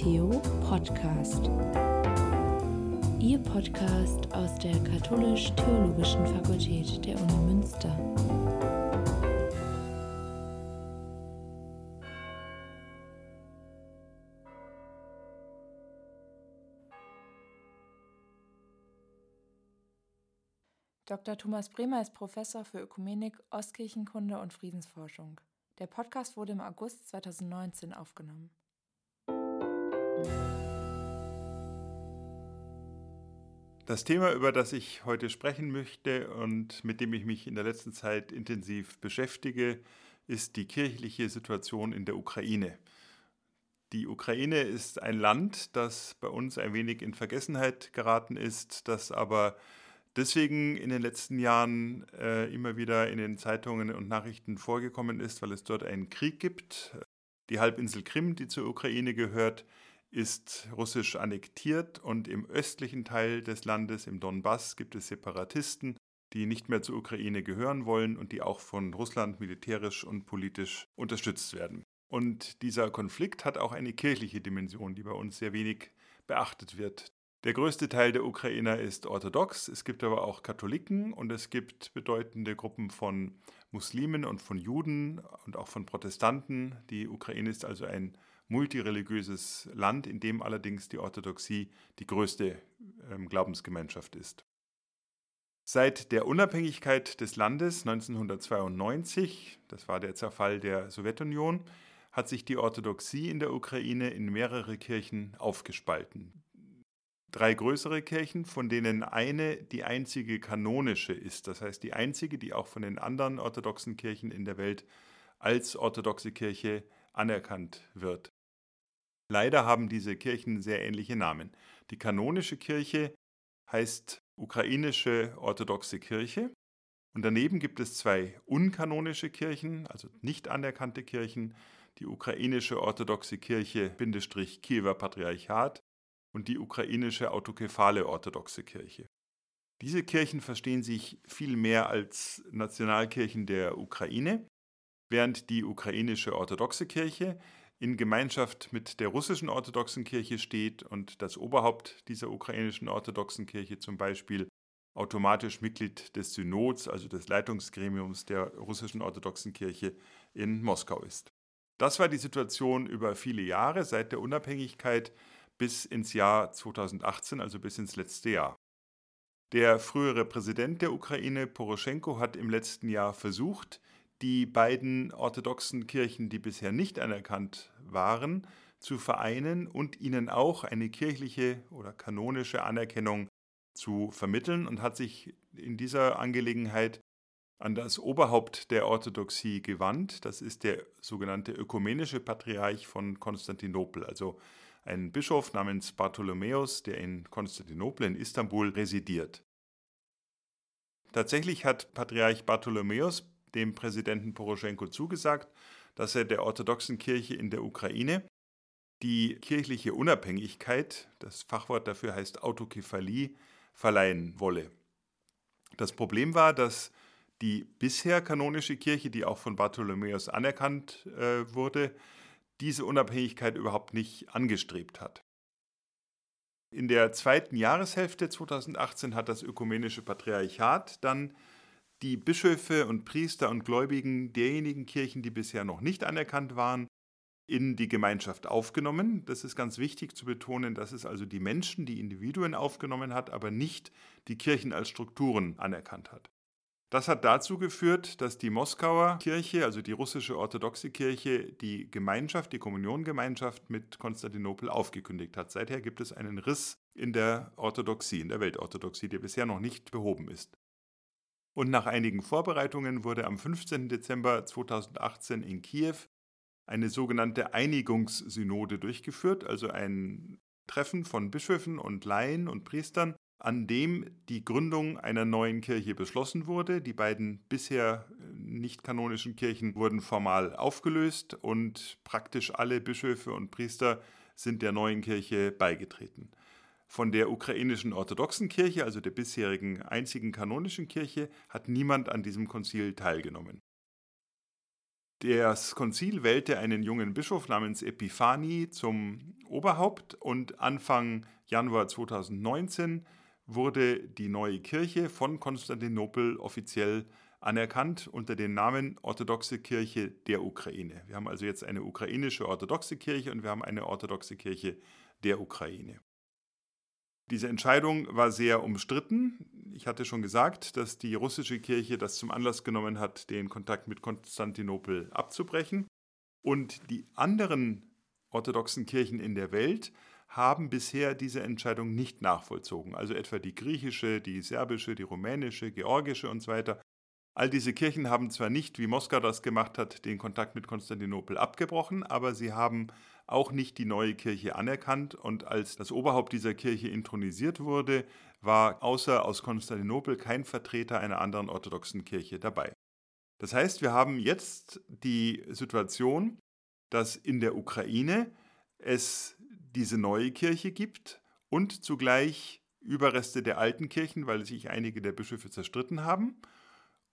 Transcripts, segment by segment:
Theo Podcast. Ihr Podcast aus der Katholisch-Theologischen Fakultät der Uni Münster. Dr. Thomas Bremer ist Professor für Ökumenik, Ostkirchenkunde und Friedensforschung. Der Podcast wurde im August 2019 aufgenommen. Das Thema, über das ich heute sprechen möchte und mit dem ich mich in der letzten Zeit intensiv beschäftige, ist die kirchliche Situation in der Ukraine. Die Ukraine ist ein Land, das bei uns ein wenig in Vergessenheit geraten ist, das aber deswegen in den letzten Jahren äh, immer wieder in den Zeitungen und Nachrichten vorgekommen ist, weil es dort einen Krieg gibt. Die Halbinsel Krim, die zur Ukraine gehört, ist russisch annektiert und im östlichen Teil des Landes, im Donbass, gibt es Separatisten, die nicht mehr zur Ukraine gehören wollen und die auch von Russland militärisch und politisch unterstützt werden. Und dieser Konflikt hat auch eine kirchliche Dimension, die bei uns sehr wenig beachtet wird. Der größte Teil der Ukrainer ist orthodox, es gibt aber auch Katholiken und es gibt bedeutende Gruppen von Muslimen und von Juden und auch von Protestanten. Die Ukraine ist also ein multireligiöses Land, in dem allerdings die Orthodoxie die größte ähm, Glaubensgemeinschaft ist. Seit der Unabhängigkeit des Landes 1992, das war der Zerfall der Sowjetunion, hat sich die Orthodoxie in der Ukraine in mehrere Kirchen aufgespalten drei größere Kirchen, von denen eine die einzige kanonische ist. Das heißt, die einzige, die auch von den anderen orthodoxen Kirchen in der Welt als orthodoxe Kirche anerkannt wird. Leider haben diese Kirchen sehr ähnliche Namen. Die kanonische Kirche heißt ukrainische orthodoxe Kirche. Und daneben gibt es zwei unkanonische Kirchen, also nicht anerkannte Kirchen, die ukrainische orthodoxe Kirche, Kiewer Patriarchat und die ukrainische autokephale orthodoxe Kirche. Diese Kirchen verstehen sich viel mehr als Nationalkirchen der Ukraine, während die ukrainische orthodoxe Kirche in Gemeinschaft mit der russischen orthodoxen Kirche steht und das Oberhaupt dieser ukrainischen orthodoxen Kirche zum Beispiel automatisch Mitglied des Synods, also des Leitungsgremiums der russischen orthodoxen Kirche in Moskau ist. Das war die Situation über viele Jahre seit der Unabhängigkeit bis ins Jahr 2018, also bis ins letzte Jahr. Der frühere Präsident der Ukraine, Poroschenko, hat im letzten Jahr versucht, die beiden orthodoxen Kirchen, die bisher nicht anerkannt waren, zu vereinen und ihnen auch eine kirchliche oder kanonische Anerkennung zu vermitteln und hat sich in dieser Angelegenheit an das Oberhaupt der Orthodoxie gewandt. Das ist der sogenannte ökumenische Patriarch von Konstantinopel, also ein Bischof namens Bartholomäus, der in Konstantinopel in Istanbul residiert. Tatsächlich hat Patriarch Bartholomäus dem Präsidenten Poroschenko zugesagt, dass er der orthodoxen Kirche in der Ukraine die kirchliche Unabhängigkeit, das Fachwort dafür heißt Autokephalie, verleihen wolle. Das Problem war, dass die bisher kanonische Kirche, die auch von Bartholomäus anerkannt äh, wurde, diese Unabhängigkeit überhaupt nicht angestrebt hat. In der zweiten Jahreshälfte 2018 hat das ökumenische Patriarchat dann die Bischöfe und Priester und Gläubigen derjenigen Kirchen, die bisher noch nicht anerkannt waren, in die Gemeinschaft aufgenommen. Das ist ganz wichtig zu betonen, dass es also die Menschen, die Individuen aufgenommen hat, aber nicht die Kirchen als Strukturen anerkannt hat. Das hat dazu geführt, dass die Moskauer Kirche, also die russische orthodoxe Kirche, die Gemeinschaft, die Kommuniongemeinschaft mit Konstantinopel aufgekündigt hat. Seither gibt es einen Riss in der Orthodoxie, in der Weltorthodoxie, der bisher noch nicht behoben ist. Und nach einigen Vorbereitungen wurde am 15. Dezember 2018 in Kiew eine sogenannte Einigungssynode durchgeführt, also ein Treffen von Bischöfen und Laien und Priestern, an dem die Gründung einer neuen Kirche beschlossen wurde. Die beiden bisher äh, nicht kanonischen Kirchen wurden formal aufgelöst und praktisch alle Bischöfe und Priester sind der neuen Kirche beigetreten. Von der ukrainischen orthodoxen Kirche, also der bisherigen einzigen kanonischen Kirche, hat niemand an diesem Konzil teilgenommen. Das Konzil wählte einen jungen Bischof namens Epiphani zum Oberhaupt und Anfang Januar 2019 wurde die neue Kirche von Konstantinopel offiziell anerkannt unter dem Namen Orthodoxe Kirche der Ukraine. Wir haben also jetzt eine ukrainische orthodoxe Kirche und wir haben eine orthodoxe Kirche der Ukraine. Diese Entscheidung war sehr umstritten. Ich hatte schon gesagt, dass die russische Kirche das zum Anlass genommen hat, den Kontakt mit Konstantinopel abzubrechen. Und die anderen orthodoxen Kirchen in der Welt haben bisher diese Entscheidung nicht nachvollzogen. Also etwa die griechische, die serbische, die rumänische, georgische und so weiter. All diese Kirchen haben zwar nicht, wie Moskau das gemacht hat, den Kontakt mit Konstantinopel abgebrochen, aber sie haben auch nicht die neue Kirche anerkannt und als das Oberhaupt dieser Kirche intronisiert wurde, war außer aus Konstantinopel kein Vertreter einer anderen orthodoxen Kirche dabei. Das heißt, wir haben jetzt die Situation, dass in der Ukraine es diese neue Kirche gibt und zugleich Überreste der alten Kirchen, weil sich einige der Bischöfe zerstritten haben.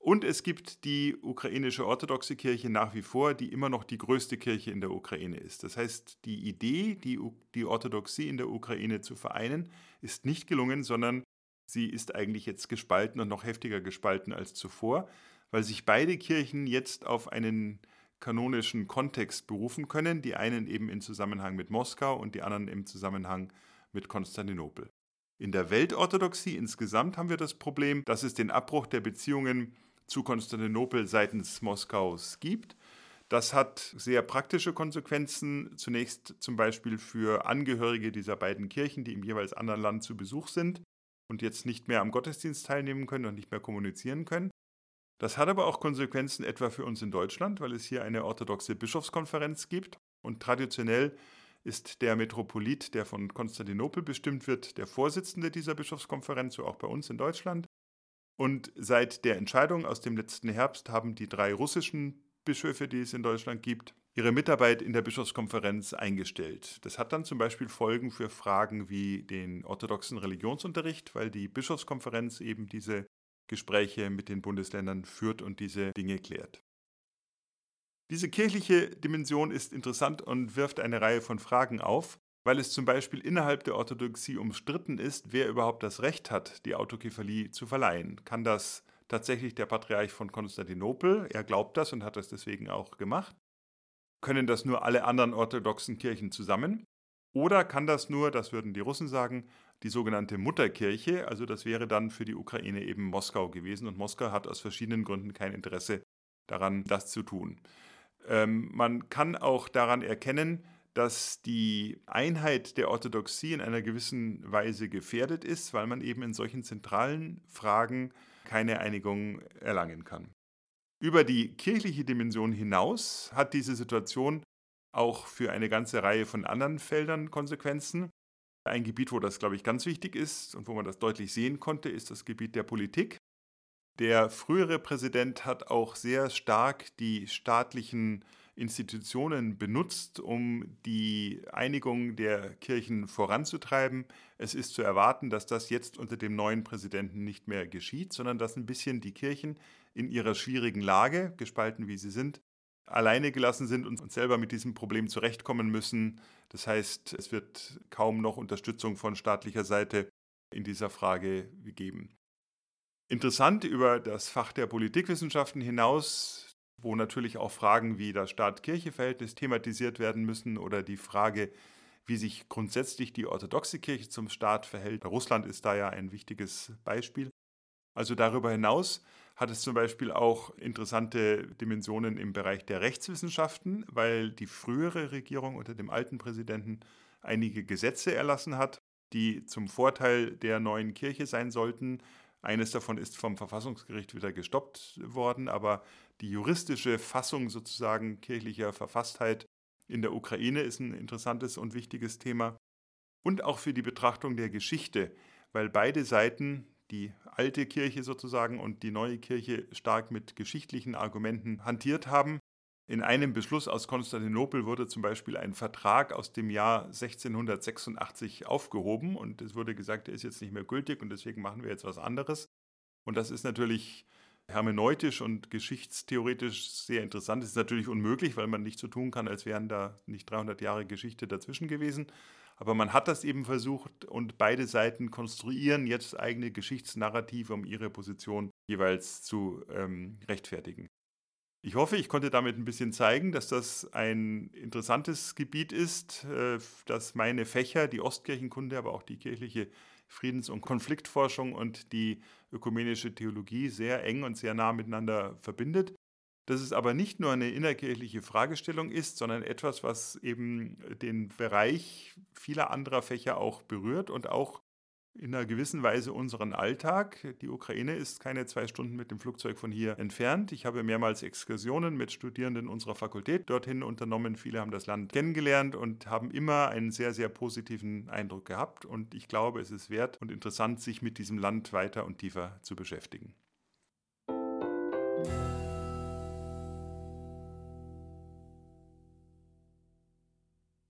Und es gibt die ukrainische orthodoxe Kirche nach wie vor, die immer noch die größte Kirche in der Ukraine ist. Das heißt, die Idee, die, die Orthodoxie in der Ukraine zu vereinen, ist nicht gelungen, sondern sie ist eigentlich jetzt gespalten und noch heftiger gespalten als zuvor, weil sich beide Kirchen jetzt auf einen kanonischen Kontext berufen können, die einen eben im Zusammenhang mit Moskau und die anderen im Zusammenhang mit Konstantinopel. In der Weltorthodoxie insgesamt haben wir das Problem, dass es den Abbruch der Beziehungen zu Konstantinopel seitens Moskaus gibt. Das hat sehr praktische Konsequenzen. Zunächst zum Beispiel für Angehörige dieser beiden Kirchen, die im jeweils anderen Land zu Besuch sind und jetzt nicht mehr am Gottesdienst teilnehmen können und nicht mehr kommunizieren können. Das hat aber auch Konsequenzen etwa für uns in Deutschland, weil es hier eine orthodoxe Bischofskonferenz gibt und traditionell ist der Metropolit, der von Konstantinopel bestimmt wird, der Vorsitzende dieser Bischofskonferenz, so auch bei uns in Deutschland. Und seit der Entscheidung aus dem letzten Herbst haben die drei russischen Bischöfe, die es in Deutschland gibt, ihre Mitarbeit in der Bischofskonferenz eingestellt. Das hat dann zum Beispiel Folgen für Fragen wie den orthodoxen Religionsunterricht, weil die Bischofskonferenz eben diese Gespräche mit den Bundesländern führt und diese Dinge klärt. Diese kirchliche Dimension ist interessant und wirft eine Reihe von Fragen auf, weil es zum Beispiel innerhalb der Orthodoxie umstritten ist, wer überhaupt das Recht hat, die Autokephalie zu verleihen. Kann das tatsächlich der Patriarch von Konstantinopel? Er glaubt das und hat das deswegen auch gemacht. Können das nur alle anderen orthodoxen Kirchen zusammen? Oder kann das nur, das würden die Russen sagen, die sogenannte Mutterkirche, also das wäre dann für die Ukraine eben Moskau gewesen und Moskau hat aus verschiedenen Gründen kein Interesse daran, das zu tun. Ähm, man kann auch daran erkennen, dass die Einheit der Orthodoxie in einer gewissen Weise gefährdet ist, weil man eben in solchen zentralen Fragen keine Einigung erlangen kann. Über die kirchliche Dimension hinaus hat diese Situation auch für eine ganze Reihe von anderen Feldern Konsequenzen. Ein Gebiet, wo das, glaube ich, ganz wichtig ist und wo man das deutlich sehen konnte, ist das Gebiet der Politik. Der frühere Präsident hat auch sehr stark die staatlichen Institutionen benutzt, um die Einigung der Kirchen voranzutreiben. Es ist zu erwarten, dass das jetzt unter dem neuen Präsidenten nicht mehr geschieht, sondern dass ein bisschen die Kirchen in ihrer schwierigen Lage, gespalten wie sie sind, alleine gelassen sind und selber mit diesem Problem zurechtkommen müssen. Das heißt, es wird kaum noch Unterstützung von staatlicher Seite in dieser Frage geben. Interessant über das Fach der Politikwissenschaften hinaus, wo natürlich auch Fragen wie das Staat-Kirche-Verhältnis thematisiert werden müssen oder die Frage, wie sich grundsätzlich die orthodoxe Kirche zum Staat verhält. Russland ist da ja ein wichtiges Beispiel. Also darüber hinaus hat es zum Beispiel auch interessante Dimensionen im Bereich der Rechtswissenschaften, weil die frühere Regierung unter dem alten Präsidenten einige Gesetze erlassen hat, die zum Vorteil der neuen Kirche sein sollten. Eines davon ist vom Verfassungsgericht wieder gestoppt worden, aber die juristische Fassung sozusagen kirchlicher Verfasstheit in der Ukraine ist ein interessantes und wichtiges Thema. Und auch für die Betrachtung der Geschichte, weil beide Seiten die alte Kirche sozusagen und die neue Kirche stark mit geschichtlichen Argumenten hantiert haben. In einem Beschluss aus Konstantinopel wurde zum Beispiel ein Vertrag aus dem Jahr 1686 aufgehoben und es wurde gesagt, er ist jetzt nicht mehr gültig und deswegen machen wir jetzt was anderes. Und das ist natürlich hermeneutisch und geschichtstheoretisch sehr interessant. Das ist natürlich unmöglich, weil man nicht so tun kann, als wären da nicht 300 Jahre Geschichte dazwischen gewesen. Aber man hat das eben versucht und beide Seiten konstruieren jetzt eigene Geschichtsnarrative, um ihre Position jeweils zu ähm, rechtfertigen. Ich hoffe, ich konnte damit ein bisschen zeigen, dass das ein interessantes Gebiet ist, äh, dass meine Fächer, die Ostkirchenkunde, aber auch die kirchliche Friedens- und Konfliktforschung und die ökumenische Theologie sehr eng und sehr nah miteinander verbindet. Dass es aber nicht nur eine innerkirchliche Fragestellung ist, sondern etwas, was eben den Bereich vieler anderer Fächer auch berührt und auch in einer gewissen Weise unseren Alltag. Die Ukraine ist keine zwei Stunden mit dem Flugzeug von hier entfernt. Ich habe mehrmals Exkursionen mit Studierenden unserer Fakultät dorthin unternommen. Viele haben das Land kennengelernt und haben immer einen sehr, sehr positiven Eindruck gehabt. Und ich glaube, es ist wert und interessant, sich mit diesem Land weiter und tiefer zu beschäftigen.